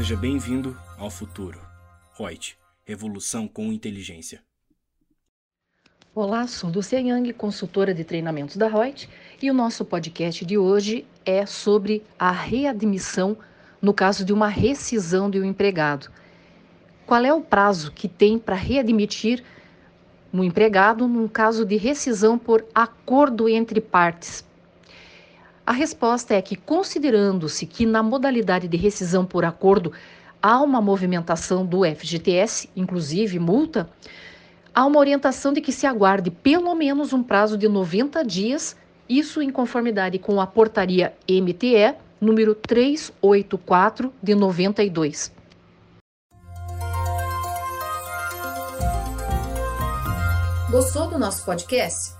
Seja bem-vindo ao futuro. Reut, revolução com inteligência. Olá, sou Lucia Yang, consultora de treinamentos da Reut, e o nosso podcast de hoje é sobre a readmissão no caso de uma rescisão de um empregado. Qual é o prazo que tem para readmitir um empregado num caso de rescisão por acordo entre partes? A resposta é que, considerando-se que na modalidade de rescisão por acordo há uma movimentação do FGTS, inclusive multa, há uma orientação de que se aguarde pelo menos um prazo de 90 dias, isso em conformidade com a portaria MTE número 384 de 92. Gostou do nosso podcast?